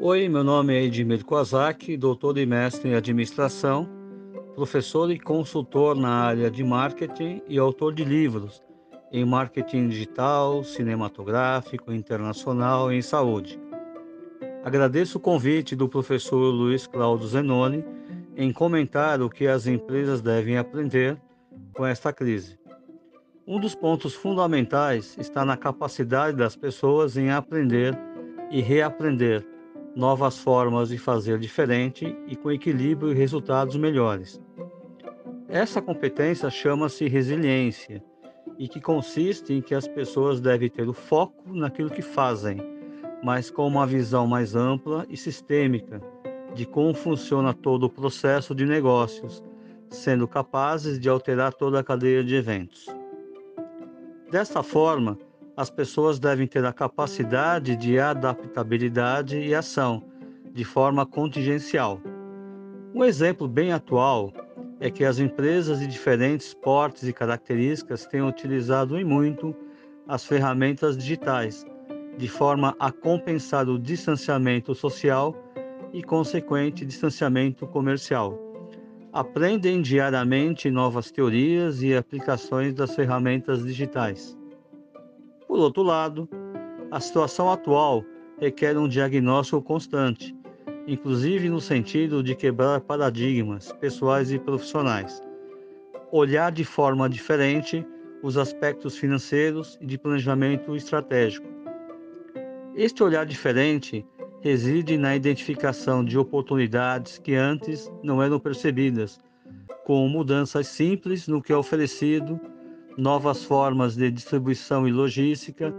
Oi, meu nome é Edmir Kozak, doutor e mestre em administração, professor e consultor na área de marketing e autor de livros em marketing digital, cinematográfico, internacional e em saúde. Agradeço o convite do professor Luiz Cláudio Zenoni em comentar o que as empresas devem aprender com esta crise. Um dos pontos fundamentais está na capacidade das pessoas em aprender e reaprender novas formas de fazer diferente e com equilíbrio e resultados melhores. Essa competência chama-se resiliência e que consiste em que as pessoas devem ter o foco naquilo que fazem, mas com uma visão mais ampla e sistêmica de como funciona todo o processo de negócios, sendo capazes de alterar toda a cadeia de eventos. Desta forma, as pessoas devem ter a capacidade de adaptabilidade e ação, de forma contingencial. Um exemplo bem atual é que as empresas de diferentes portes e características têm utilizado e muito as ferramentas digitais, de forma a compensar o distanciamento social e consequente distanciamento comercial. Aprendem diariamente novas teorias e aplicações das ferramentas digitais. Por outro lado, a situação atual requer um diagnóstico constante, inclusive no sentido de quebrar paradigmas pessoais e profissionais, olhar de forma diferente os aspectos financeiros e de planejamento estratégico. Este olhar diferente reside na identificação de oportunidades que antes não eram percebidas, com mudanças simples no que é oferecido novas formas de distribuição e logística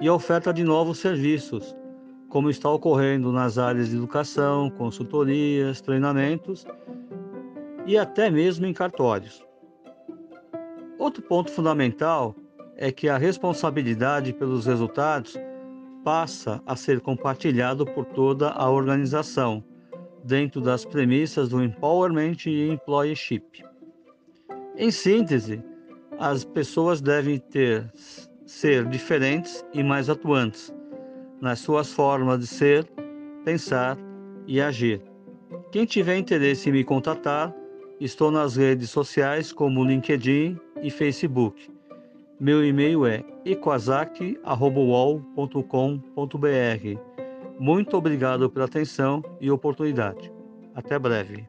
e a oferta de novos serviços, como está ocorrendo nas áreas de educação, consultorias, treinamentos e até mesmo em cartórios. Outro ponto fundamental é que a responsabilidade pelos resultados passa a ser compartilhado por toda a organização, dentro das premissas do empowerment e employeeship. Em síntese, as pessoas devem ter ser diferentes e mais atuantes nas suas formas de ser, pensar e agir. Quem tiver interesse em me contatar, estou nas redes sociais como LinkedIn e Facebook. Meu e-mail é equazaki.com.br. Muito obrigado pela atenção e oportunidade. Até breve.